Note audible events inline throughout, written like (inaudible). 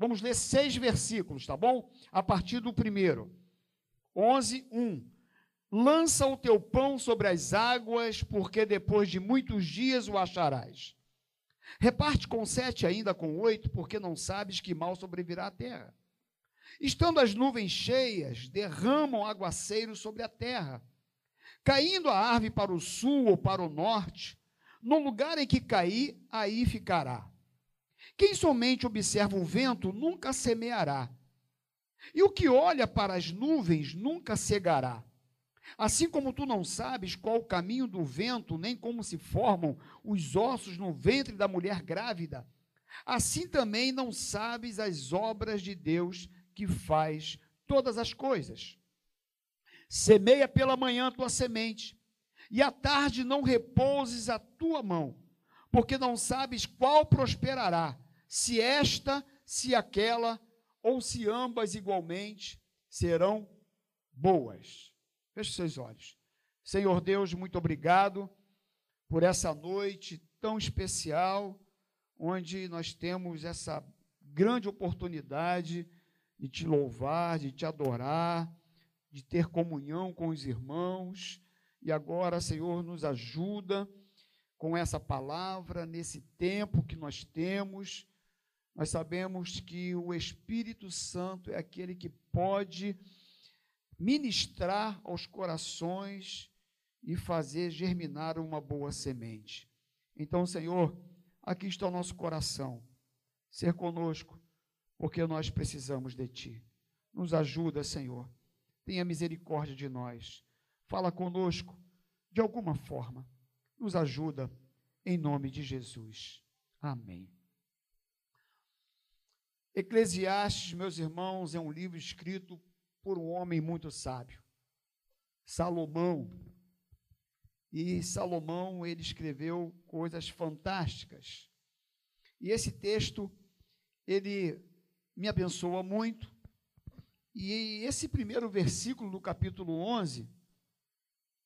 Vamos ler seis versículos, tá bom? A partir do primeiro. 11, 1. Lança o teu pão sobre as águas, porque depois de muitos dias o acharás. Reparte com sete ainda com oito, porque não sabes que mal sobrevirá à terra. Estando as nuvens cheias, derramam aguaceiros sobre a terra. Caindo a árvore para o sul ou para o norte, no lugar em que cair, aí ficará. Quem somente observa o vento nunca semeará. E o que olha para as nuvens nunca cegará. Assim como tu não sabes qual o caminho do vento, nem como se formam os ossos no ventre da mulher grávida, assim também não sabes as obras de Deus que faz todas as coisas. Semeia pela manhã tua semente, e à tarde não repouses a tua mão, porque não sabes qual prosperará, se esta, se aquela, ou se ambas igualmente serão boas. Feche seus olhos. Senhor Deus, muito obrigado por essa noite tão especial, onde nós temos essa grande oportunidade de te louvar, de te adorar, de ter comunhão com os irmãos. E agora, Senhor, nos ajuda com essa palavra, nesse tempo que nós temos. Nós sabemos que o Espírito Santo é aquele que pode ministrar aos corações e fazer germinar uma boa semente. Então, Senhor, aqui está o nosso coração. Ser conosco, porque nós precisamos de Ti. Nos ajuda, Senhor. Tenha misericórdia de nós. Fala conosco de alguma forma. Nos ajuda, em nome de Jesus. Amém. Eclesiastes, meus irmãos, é um livro escrito por um homem muito sábio, Salomão. E Salomão, ele escreveu coisas fantásticas. E esse texto, ele me abençoa muito. E esse primeiro versículo do capítulo 11,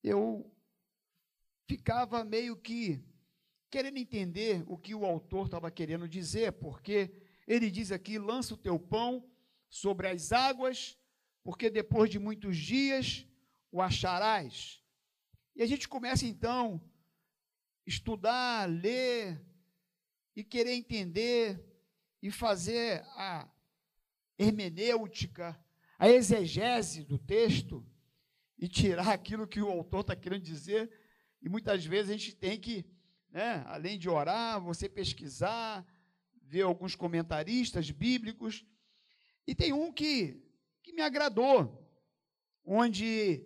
eu ficava meio que querendo entender o que o autor estava querendo dizer, porque ele diz aqui: lança o teu pão sobre as águas, porque depois de muitos dias o acharás. E a gente começa então estudar, ler e querer entender e fazer a hermenêutica, a exegese do texto e tirar aquilo que o autor está querendo dizer. E muitas vezes a gente tem que, né, além de orar, você pesquisar, ver alguns comentaristas bíblicos. E tem um que, que me agradou, onde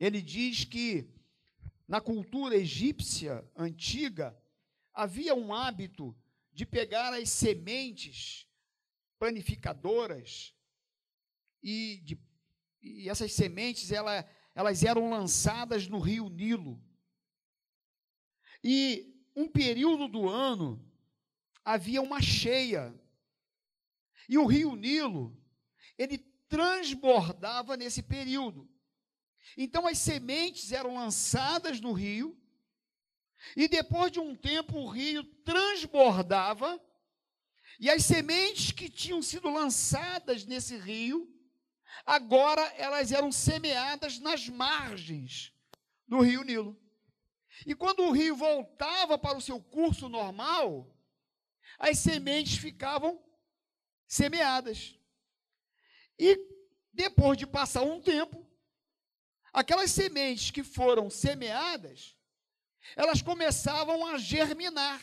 ele diz que na cultura egípcia antiga havia um hábito de pegar as sementes panificadoras e, de, e essas sementes ela, elas eram lançadas no rio Nilo. E um período do ano havia uma cheia. E o rio Nilo, ele transbordava nesse período. Então as sementes eram lançadas no rio, e depois de um tempo o rio transbordava e as sementes que tinham sido lançadas nesse rio, agora elas eram semeadas nas margens do rio Nilo. E quando o rio voltava para o seu curso normal, as sementes ficavam semeadas. E depois de passar um tempo, aquelas sementes que foram semeadas, elas começavam a germinar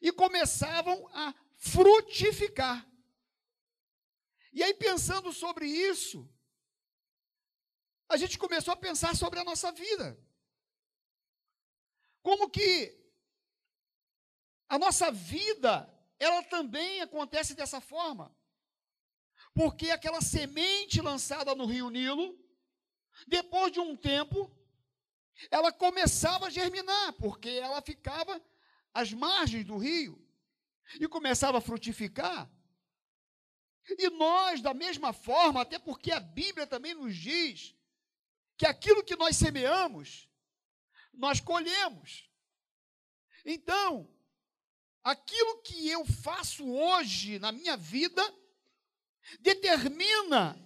e começavam a frutificar. E aí, pensando sobre isso, a gente começou a pensar sobre a nossa vida. Como que a nossa vida, ela também acontece dessa forma. Porque aquela semente lançada no rio Nilo, depois de um tempo, ela começava a germinar, porque ela ficava às margens do rio e começava a frutificar. E nós, da mesma forma, até porque a Bíblia também nos diz que aquilo que nós semeamos, nós colhemos. Então, aquilo que eu faço hoje na minha vida determina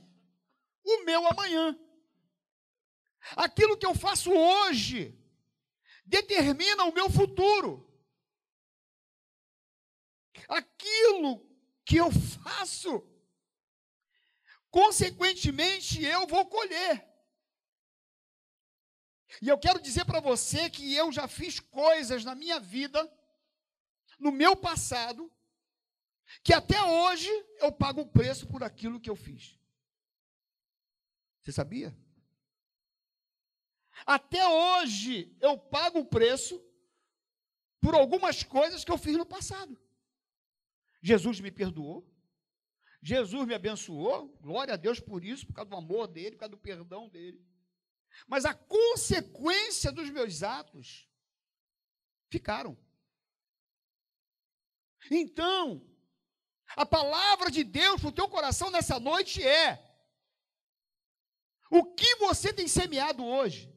o meu amanhã. Aquilo que eu faço hoje determina o meu futuro. Aquilo que eu faço, consequentemente eu vou colher. E eu quero dizer para você que eu já fiz coisas na minha vida, no meu passado, que até hoje eu pago o preço por aquilo que eu fiz. Você sabia? Até hoje eu pago o preço por algumas coisas que eu fiz no passado. Jesus me perdoou. Jesus me abençoou. Glória a Deus por isso, por causa do amor dele, por causa do perdão dele. Mas a consequência dos meus atos ficaram. Então, a palavra de Deus para o teu coração nessa noite é: o que você tem semeado hoje?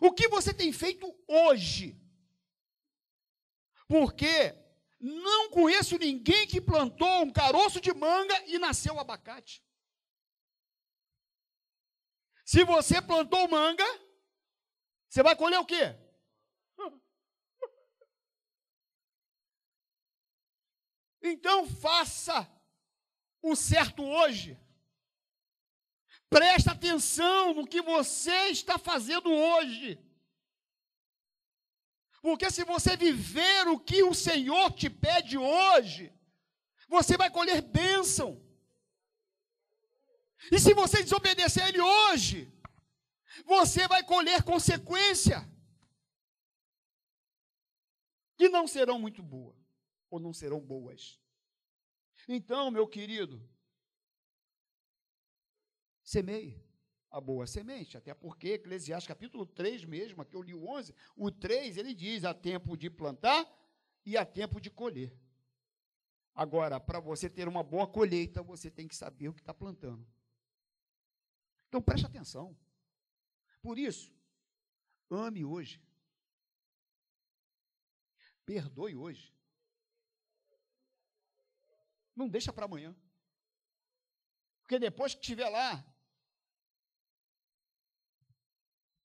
O que você tem feito hoje? Porque não conheço ninguém que plantou um caroço de manga e nasceu abacate. Se você plantou manga, você vai colher o quê? Então faça o certo hoje. Presta atenção no que você está fazendo hoje. Porque se você viver o que o Senhor te pede hoje, você vai colher bênção. E se você desobedecer a Ele hoje, você vai colher consequência. Que não serão muito boas, ou não serão boas. Então, meu querido, semeie a boa semente, até porque Eclesiastes capítulo 3 mesmo, aqui eu li o 11, o 3 ele diz: há tempo de plantar e há tempo de colher. Agora, para você ter uma boa colheita, você tem que saber o que está plantando. Então preste atenção. Por isso, ame hoje. Perdoe hoje. Não deixa para amanhã. Porque depois que estiver lá,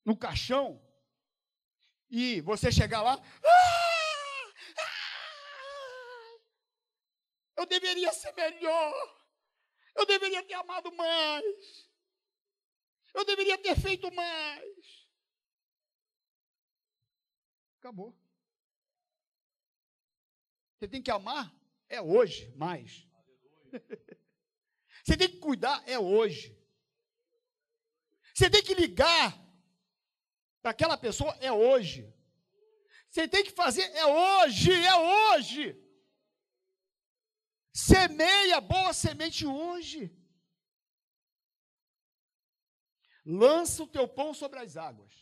no caixão e você chegar lá, ah, ah, eu deveria ser melhor, eu deveria ter amado mais, eu deveria ter feito mais. Acabou. Você tem que amar é hoje mais. (laughs) Você tem que cuidar é hoje. Você tem que ligar para aquela pessoa é hoje. Você tem que fazer é hoje, é hoje. Semeia boa semente hoje. Lança o teu pão sobre as águas,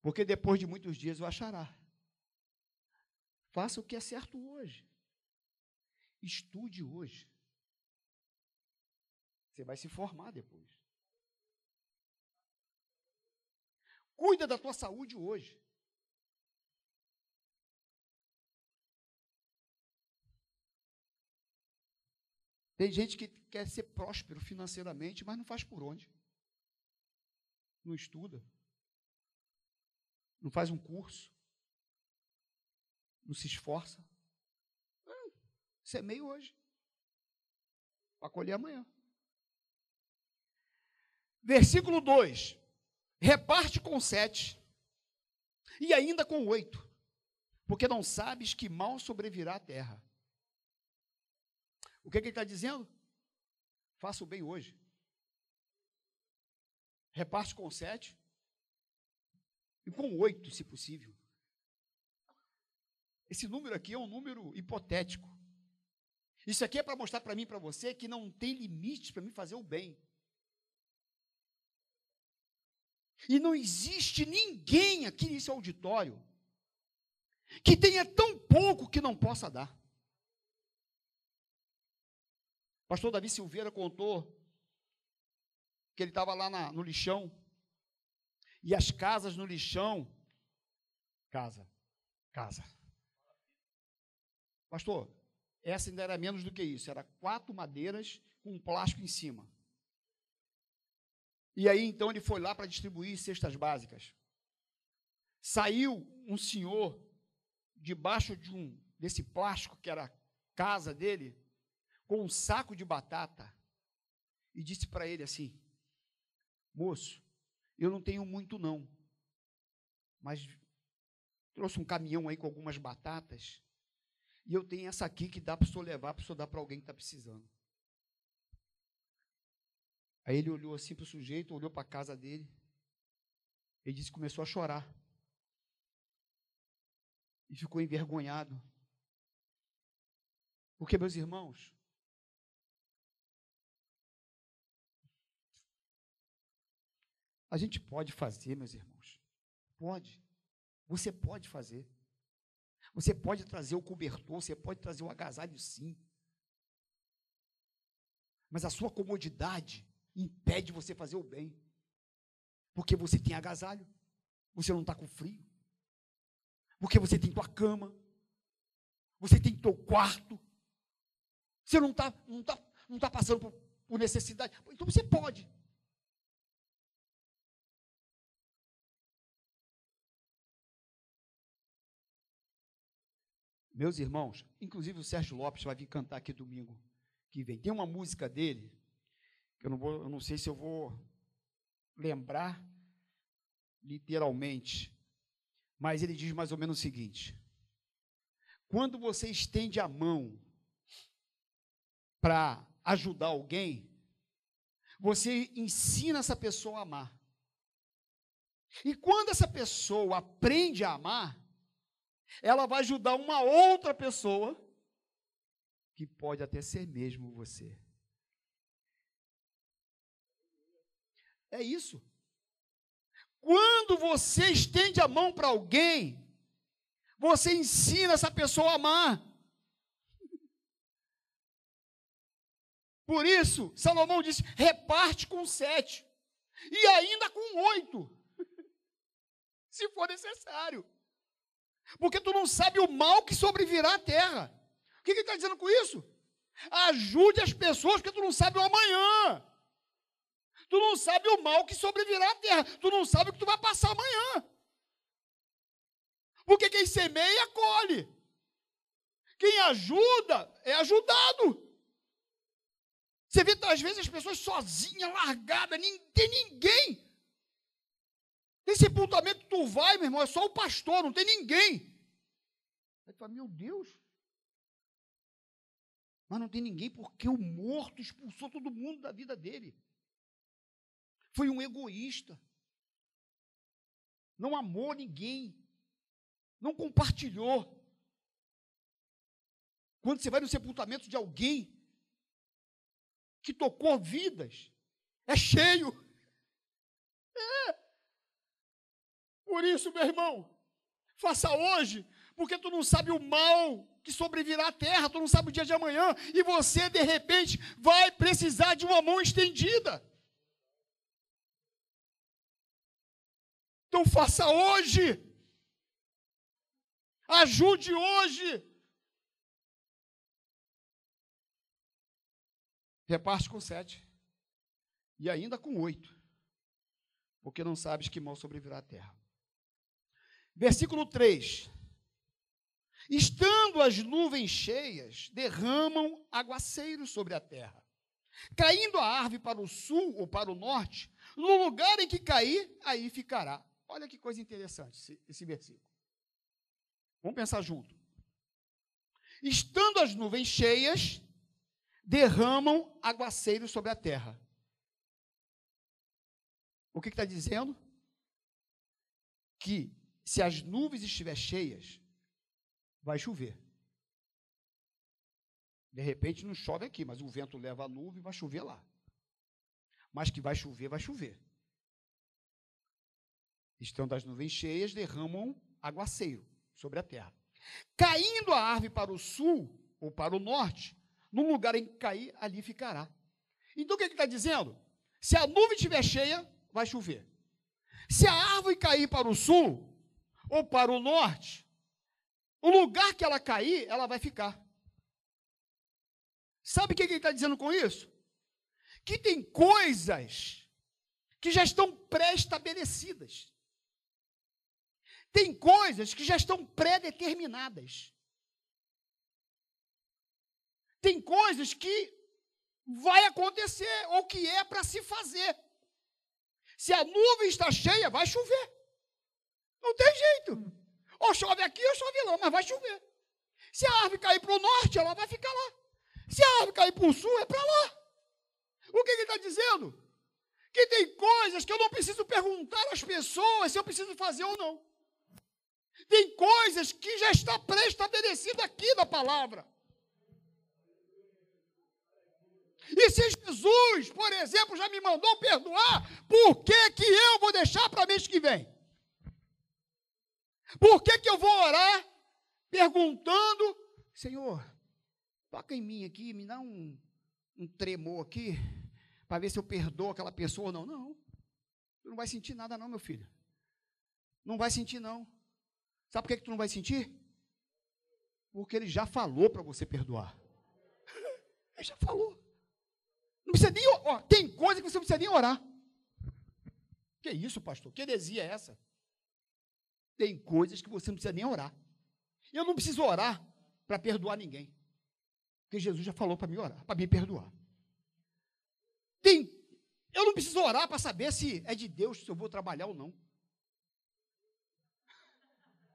porque depois de muitos dias o achará. Faça o que é certo hoje. Estude hoje. Você vai se formar depois. Cuida da tua saúde hoje. Tem gente que quer ser próspero financeiramente, mas não faz por onde. Não estuda. Não faz um curso. Não se esforça. Semeia hoje. Para colher amanhã. Versículo 2 reparte com sete, e ainda com oito, porque não sabes que mal sobrevirá a terra. O que, que ele está dizendo? Faça o bem hoje. Reparte com sete, e com oito, se possível. Esse número aqui é um número hipotético. Isso aqui é para mostrar para mim e para você que não tem limites para mim fazer o bem. E não existe ninguém aqui nesse auditório que tenha tão pouco que não possa dar. pastor Davi Silveira contou que ele estava lá na, no lixão e as casas no lixão, casa, casa. Pastor, essa ainda era menos do que isso, era quatro madeiras com um plástico em cima. E aí então ele foi lá para distribuir cestas básicas. Saiu um senhor debaixo de um desse plástico que era a casa dele, com um saco de batata e disse para ele assim: Moço, eu não tenho muito não, mas trouxe um caminhão aí com algumas batatas e eu tenho essa aqui que dá para o senhor levar, para o senhor dar para alguém que está precisando. Aí ele olhou assim para o sujeito, olhou para a casa dele. Ele disse que começou a chorar. E ficou envergonhado. Porque, meus irmãos, a gente pode fazer, meus irmãos. Pode. Você pode fazer. Você pode trazer o cobertor, você pode trazer o agasalho, sim. Mas a sua comodidade impede você fazer o bem. Porque você tem agasalho, você não está com frio. Porque você tem tua cama, você tem teu quarto. Você não está não tá, não tá passando por, por necessidade. Então você pode. Meus irmãos, inclusive o Sérgio Lopes vai vir cantar aqui domingo que vem. Tem uma música dele eu não, vou, eu não sei se eu vou lembrar literalmente, mas ele diz mais ou menos o seguinte: quando você estende a mão para ajudar alguém, você ensina essa pessoa a amar. E quando essa pessoa aprende a amar, ela vai ajudar uma outra pessoa, que pode até ser mesmo você. É isso. Quando você estende a mão para alguém, você ensina essa pessoa a amar. Por isso, Salomão disse: reparte com sete, e ainda com oito, (laughs) se for necessário. Porque tu não sabe o mal que sobrevirá à terra. O que ele está dizendo com isso? Ajude as pessoas, porque tu não sabe o amanhã. Tu não sabe o mal que sobrevirá à terra. Tu não sabe o que tu vai passar amanhã. Porque quem semeia, colhe. Quem ajuda, é ajudado. Você vê, às vezes, as pessoas sozinhas, largadas, nem tem ninguém. Tem sepultamento tu vai, meu irmão, é só o pastor, não tem ninguém. Aí tu fala, meu Deus. Mas não tem ninguém porque o morto expulsou todo mundo da vida dele foi um egoísta. Não amou ninguém. Não compartilhou. Quando você vai no sepultamento de alguém que tocou vidas, é cheio. É. Por isso, meu irmão, faça hoje, porque tu não sabe o mal que sobrevirá à terra, tu não sabe o dia de amanhã, e você, de repente, vai precisar de uma mão estendida. Então faça hoje. Ajude hoje. Reparte com sete. E ainda com oito. Porque não sabes que mal sobrevirá a terra. Versículo 3. Estando as nuvens cheias, derramam aguaceiros sobre a terra. Caindo a árvore para o sul ou para o norte, no lugar em que cair, aí ficará. Olha que coisa interessante esse, esse versículo. Vamos pensar junto. Estando as nuvens cheias, derramam aguaceiros sobre a terra. O que está dizendo? Que se as nuvens estiverem cheias, vai chover. De repente não chove aqui, mas o vento leva a nuvem e vai chover lá. Mas que vai chover, vai chover estão das nuvens cheias, derramam aguaceiro sobre a terra. Caindo a árvore para o sul ou para o norte, no lugar em que cair, ali ficará. Então o que ele está dizendo? Se a nuvem estiver cheia, vai chover. Se a árvore cair para o sul ou para o norte, o lugar que ela cair, ela vai ficar. Sabe o que ele está dizendo com isso? Que tem coisas que já estão pré-estabelecidas. Tem coisas que já estão pré-determinadas. Tem coisas que vai acontecer ou que é para se fazer. Se a nuvem está cheia, vai chover. Não tem jeito. Ou chove aqui ou chove lá, mas vai chover. Se a árvore cair para o norte, ela vai ficar lá. Se a árvore cair para o sul, é para lá. O que ele está dizendo? Que tem coisas que eu não preciso perguntar às pessoas se eu preciso fazer ou não. Tem coisas que já está pré-estabelecida aqui na palavra. E se Jesus, por exemplo, já me mandou perdoar, por que, que eu vou deixar para mês que vem? Por que, que eu vou orar perguntando, Senhor, toca em mim aqui, me dá um, um tremor aqui, para ver se eu perdoo aquela pessoa ou não. Não, tu não vai sentir nada não, meu filho. Não vai sentir não. Sabe por que, que tu não vai sentir? Porque ele já falou para você perdoar. (laughs) Ele já falou. Não precisa nem, tem coisa que você não precisa nem orar. Que isso, pastor? Que heresia é essa? Tem coisas que você não precisa nem orar. Eu não preciso orar para perdoar ninguém. Porque Jesus já falou para me orar, para me perdoar. Tem, eu não preciso orar para saber se é de Deus, se eu vou trabalhar ou não.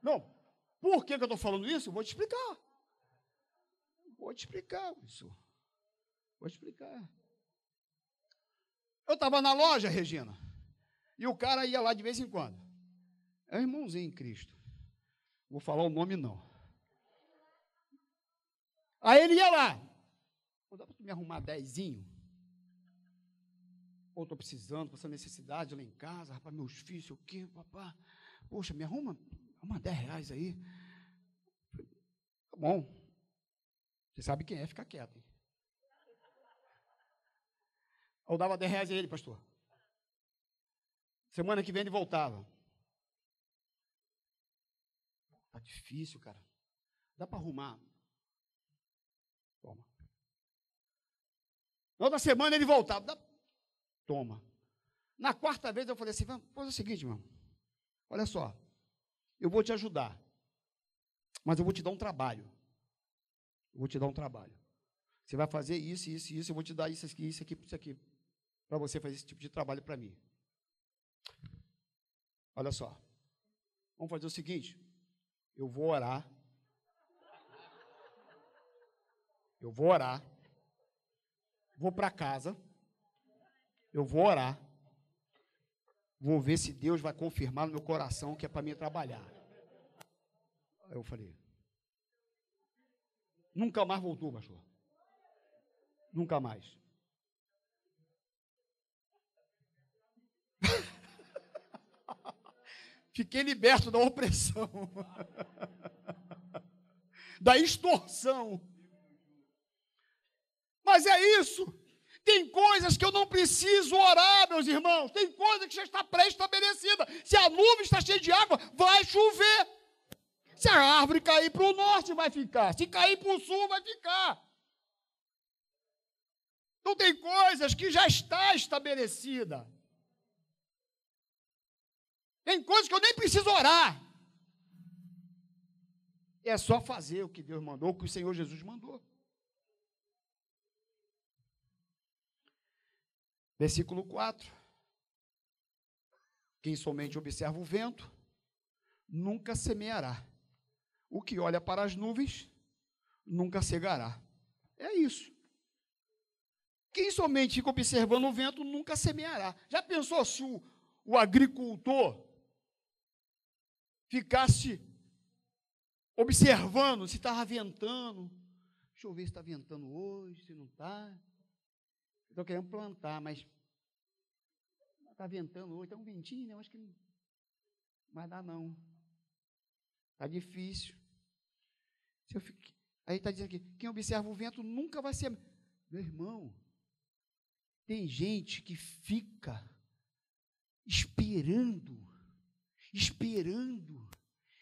Não. Por que, que eu estou falando isso? vou te explicar. Vou te explicar isso. Vou te explicar. Eu estava na loja, Regina, e o cara ia lá de vez em quando. É um irmãozinho em Cristo. Vou falar o nome não. Aí ele ia lá. Dá para me arrumar dezinho? Ou estou precisando, essa necessidade lá em casa, rapaz, meus filhos, o quê, papá? Poxa, me arruma, arruma 10 reais aí. Tá bom. Você sabe quem é, fica quieto. Hein? Eu dava 10 reais a ele, pastor. Semana que vem ele voltava. Tá difícil, cara. Dá para arrumar. Toma. Na outra semana ele voltava. Dá... Toma. Na quarta vez eu falei assim: vamos fazer o seguinte, irmão. Olha só. Eu vou te ajudar. Mas eu vou te dar um trabalho. Eu vou te dar um trabalho. Você vai fazer isso, isso, isso. Eu vou te dar isso aqui, isso aqui, isso aqui. Para você fazer esse tipo de trabalho para mim. Olha só. Vamos fazer o seguinte. Eu vou orar. Eu vou orar. Vou para casa. Eu vou orar. Vou ver se Deus vai confirmar no meu coração que é para mim trabalhar. Aí eu falei. Nunca mais voltou, pastor. Nunca mais. Fiquei liberto da opressão, (laughs) da extorsão. Mas é isso. Tem coisas que eu não preciso orar, meus irmãos. Tem coisa que já está pré-estabelecida. Se a nuvem está cheia de água, vai chover. Se a árvore cair para o norte, vai ficar. Se cair para o sul, vai ficar. Então tem coisas que já está estabelecida. Tem coisas que eu nem preciso orar. É só fazer o que Deus mandou, o que o Senhor Jesus mandou. Versículo 4. Quem somente observa o vento, nunca semeará. O que olha para as nuvens, nunca cegará. É isso. Quem somente fica observando o vento, nunca semeará. Já pensou se o, o agricultor ficasse observando se estava ventando. Deixa eu ver se está ventando hoje, se não está. Estou querendo plantar, mas está ventando hoje, está um ventinho, né? Eu acho que não vai dar não. Está difícil. Aí está dizendo aqui, quem observa o vento nunca vai ser. Meu irmão, tem gente que fica esperando esperando,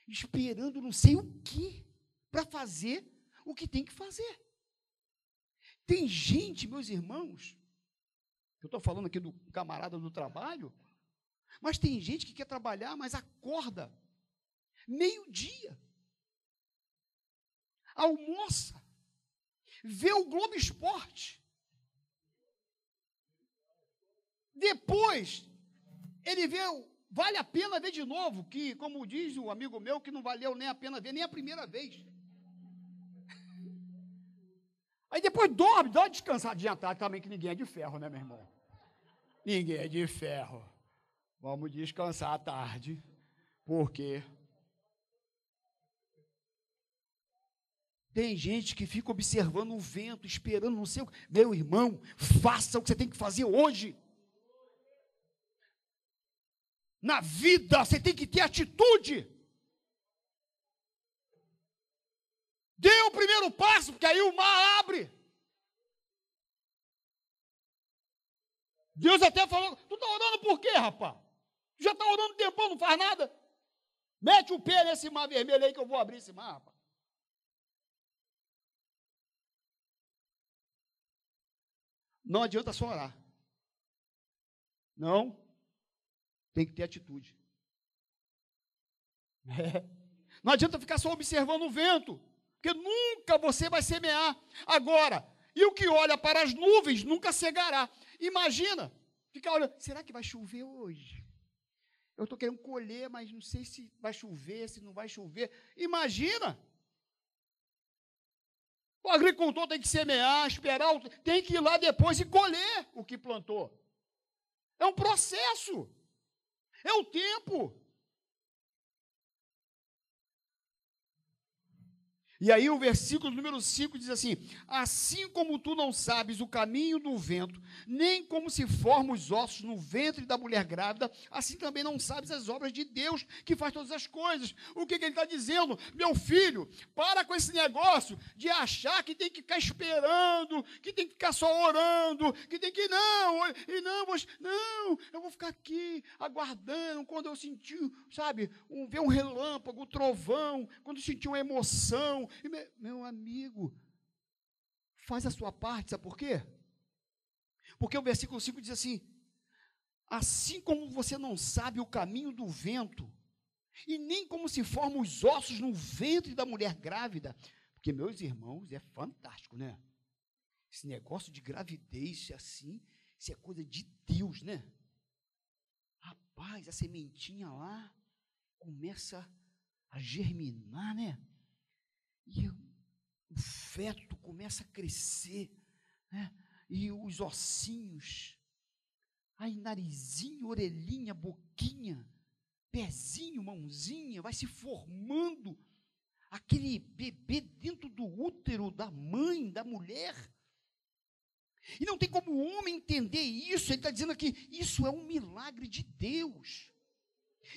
esperando não sei o que. para fazer o que tem que fazer. Tem gente, meus irmãos, eu estou falando aqui do camarada do trabalho, mas tem gente que quer trabalhar, mas acorda meio-dia, almoça, vê o Globo Esporte, depois ele vê, vale a pena ver de novo, que, como diz o amigo meu, que não valeu nem a pena ver nem a primeira vez. (laughs) Aí depois dorme, dá uma descansadinha à tarde também, que ninguém é de ferro, né, meu irmão? Ninguém é de ferro. Vamos descansar à tarde, porque tem gente que fica observando o vento, esperando não sei o que. Meu irmão, faça o que você tem que fazer hoje. Na vida você tem que ter atitude. Dê o primeiro passo, porque aí o mar abre. Deus até falou: Tu está orando por quê, rapaz? Tu já está orando tempão, não faz nada. Mete o pé nesse mar vermelho aí que eu vou abrir esse mar, rapaz. Não adianta só orar. Não. Tem que ter atitude. (laughs) É. Não adianta ficar só observando o vento, porque nunca você vai semear. Agora, e o que olha para as nuvens nunca cegará. Imagina, ficar olhando, será que vai chover hoje? Eu estou querendo colher, mas não sei se vai chover, se não vai chover. Imagina! O agricultor tem que semear, esperar, tem que ir lá depois e colher o que plantou. É um processo. É o tempo. E aí o versículo número 5 diz assim: Assim como tu não sabes o caminho do vento, nem como se formam os ossos no ventre da mulher grávida, assim também não sabes as obras de Deus que faz todas as coisas. O que, que ele está dizendo? Meu filho, para com esse negócio de achar que tem que ficar esperando, que tem que ficar só orando, que tem que não, e não, não, eu vou ficar aqui aguardando quando eu sentir, sabe, um, ver um relâmpago, um trovão, quando eu sentir uma emoção e meu, meu amigo, faz a sua parte, sabe por quê? Porque o versículo 5 diz assim: Assim como você não sabe o caminho do vento, e nem como se formam os ossos no ventre da mulher grávida, porque, meus irmãos, é fantástico, né? Esse negócio de gravidez assim, isso é coisa de Deus, né? Rapaz, a sementinha lá começa a germinar, né? E o feto começa a crescer, né? e os ossinhos, aí narizinho, orelhinha, boquinha, pezinho, mãozinha, vai se formando aquele bebê dentro do útero da mãe, da mulher. E não tem como o homem entender isso, ele está dizendo aqui, isso é um milagre de Deus.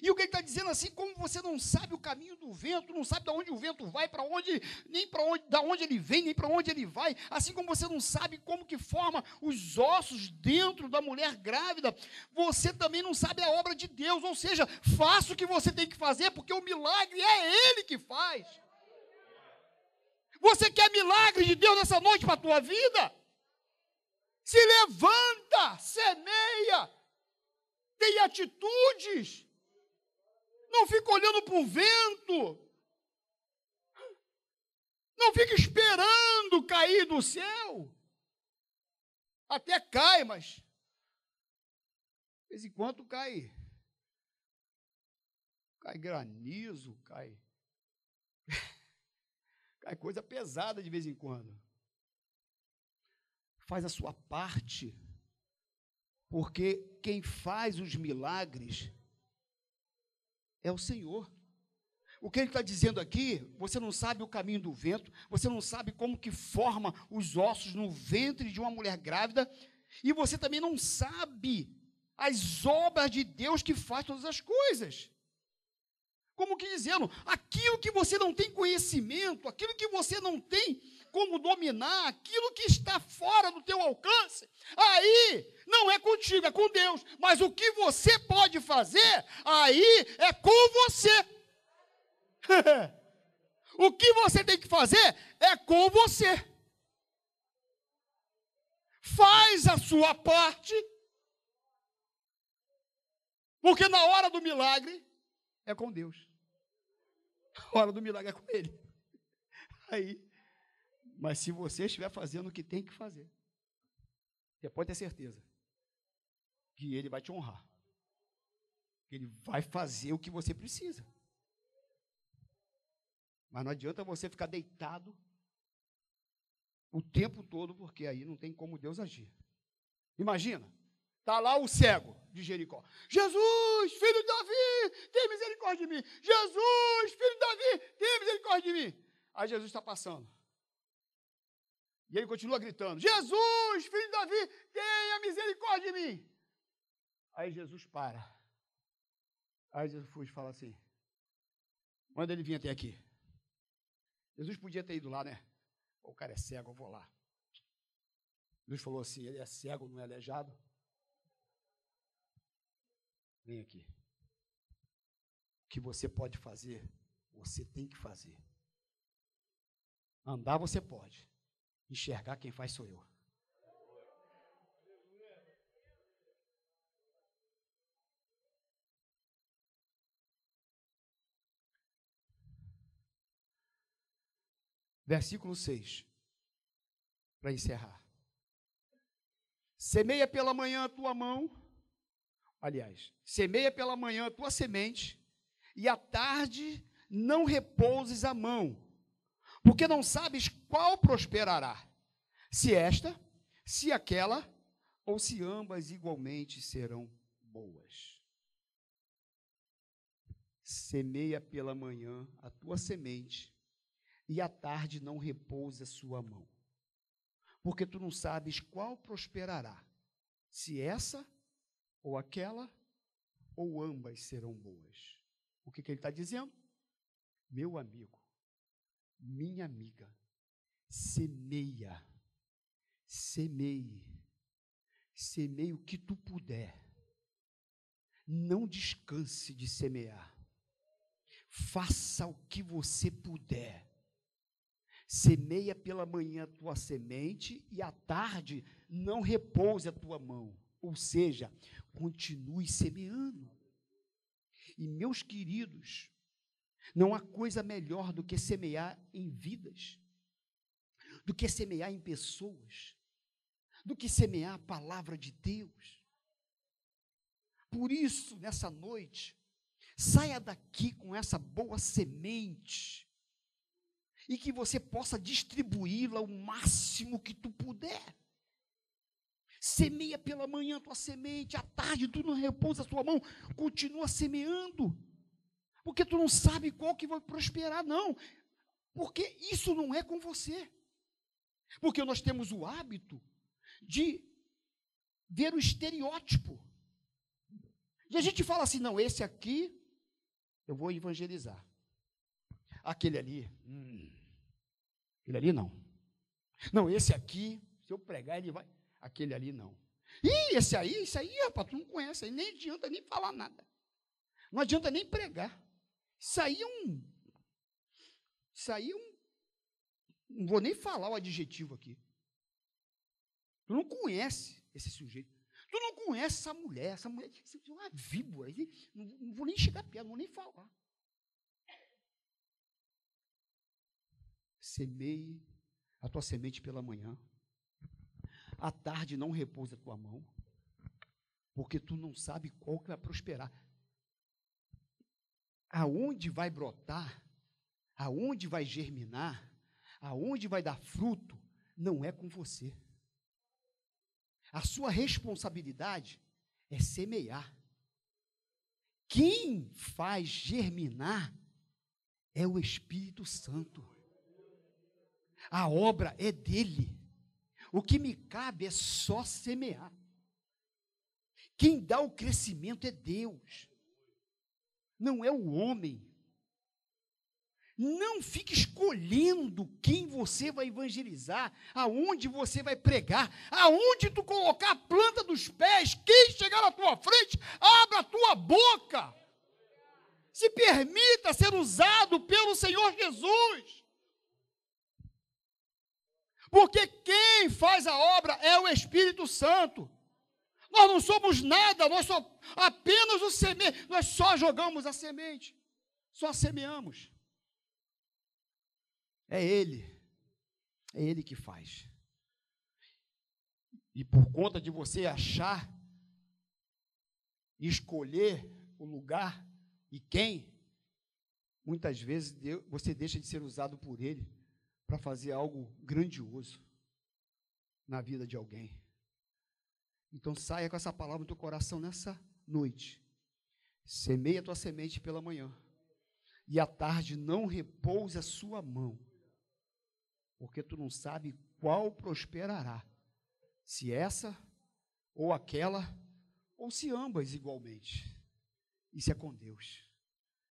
E o que ele está dizendo assim, como você não sabe o caminho do vento, não sabe de onde o vento vai, para onde, nem para onde, da onde ele vem, nem para onde ele vai, assim como você não sabe como que forma os ossos dentro da mulher grávida, você também não sabe a obra de Deus, ou seja, faça o que você tem que fazer, porque o milagre é Ele que faz. Você quer milagre de Deus nessa noite para a tua vida? Se levanta, semeia, tem atitudes. Não fica olhando para o vento. Não fica esperando cair do céu. Até cai, mas de vez em quando cai. Cai granizo, cai. (laughs) cai coisa pesada de vez em quando. Faz a sua parte. Porque quem faz os milagres é o Senhor. O que ele está dizendo aqui, você não sabe o caminho do vento, você não sabe como que forma os ossos no ventre de uma mulher grávida, e você também não sabe as obras de Deus que faz todas as coisas. Como que dizendo, aquilo que você não tem conhecimento, aquilo que você não tem como dominar aquilo que está fora do teu alcance, aí não é contigo, é com Deus. Mas o que você pode fazer, aí é com você. (laughs) O que você tem que fazer é com você. Faz a sua parte. Porque na hora do milagre é com Deus. (laughs) A hora do milagre é com Ele. Aí, mas se você estiver fazendo o que tem que fazer, você pode ter certeza que Ele vai te honrar. Que Ele vai fazer o que você precisa. Mas não adianta você ficar deitado o tempo todo, porque aí não tem como Deus agir. Imagina, está lá o cego de Jericó. Jesus, filho de Davi, tem misericórdia de mim. Jesus, filho de Davi, tem misericórdia de mim. Aí Jesus está passando. E ele continua gritando: Jesus, filho de Davi, tenha misericórdia de mim. Aí Jesus para. Aí Jesus fala assim: manda ele vir até aqui. Jesus podia ter ido lá, né? O cara é cego, eu vou lá. Jesus falou assim: ele é cego, não é aleijado. Vem aqui. O que você pode fazer, você tem que fazer. Andar você pode. Enxergar quem faz sou eu. Versículo 6, para encerrar. Semeia pela manhã a tua mão, aliás, semeia pela manhã a tua semente, e à tarde não repouses a mão, porque não sabes qual prosperará, se esta, se aquela, ou se ambas igualmente serão boas. Semeia pela manhã a tua semente, e à tarde não repousa sua mão. Porque tu não sabes qual prosperará, se essa ou aquela, ou ambas serão boas. O que, que ele está dizendo? Meu amigo, minha amiga, semeia, semeie, semeie o que tu puder. Não descanse de semear. Faça o que você puder Semeia pela manhã a tua semente e à tarde não repouse a tua mão. Ou seja, continue semeando. E meus queridos, não há coisa melhor do que semear em vidas, do que semear em pessoas, do que semear a palavra de Deus. Por isso, nessa noite, saia daqui com essa boa semente e que você possa distribuí-la o máximo que tu puder. Semeia pela manhã tua semente, à tarde tu não repousa a tua mão, continua semeando. Porque tu não sabe qual que vai prosperar, não. Porque isso não é com você. Porque nós temos o hábito de ver o estereótipo. E a gente fala assim: não, esse aqui eu vou evangelizar. Aquele ali, hum, Aquele ali não. Não, esse aqui, se eu pregar, ele vai. Aquele ali não. Ih, esse aí, esse aí, rapaz, tu não conhece, aí nem adianta nem falar nada. Não adianta nem pregar. Isso aí é um. Isso aí é um. Não vou nem falar o adjetivo aqui. Tu não conhece esse sujeito. Tu não conhece essa mulher. Essa mulher é uma víbora. Não, vou nem chegar perto, não vou nem falar. semeie a tua semente pela manhã. À tarde não repousa a tua mão, porque tu não sabe qual que vai prosperar. Aonde vai brotar, aonde vai germinar, aonde vai dar fruto, não é com você. A sua responsabilidade é semear. Quem faz germinar é o Espírito Santo. A obra é dele. O que me cabe é só semear. Quem dá o crescimento é Deus, não é o homem. Não fique escolhendo quem você vai evangelizar, aonde você vai pregar, aonde tu colocar a planta dos pés, quem chegar na tua frente, abra a tua boca. Se permita ser usado pelo Senhor Jesus. Porque quem faz a obra é o Espírito Santo. Nós não somos nada, nós só apenas o semente, nós só jogamos a semente, só semeamos. É Ele, é Ele que faz. E por conta de você achar, escolher o lugar e quem, muitas vezes você deixa de ser usado por Ele para fazer algo grandioso na vida de alguém. Então saia com essa palavra no teu coração nessa noite. Semeia a tua semente pela manhã. E à tarde não repouse a sua mão. Porque tu não sabe qual prosperará. Se essa ou aquela, ou se ambas igualmente. Isso é com Deus.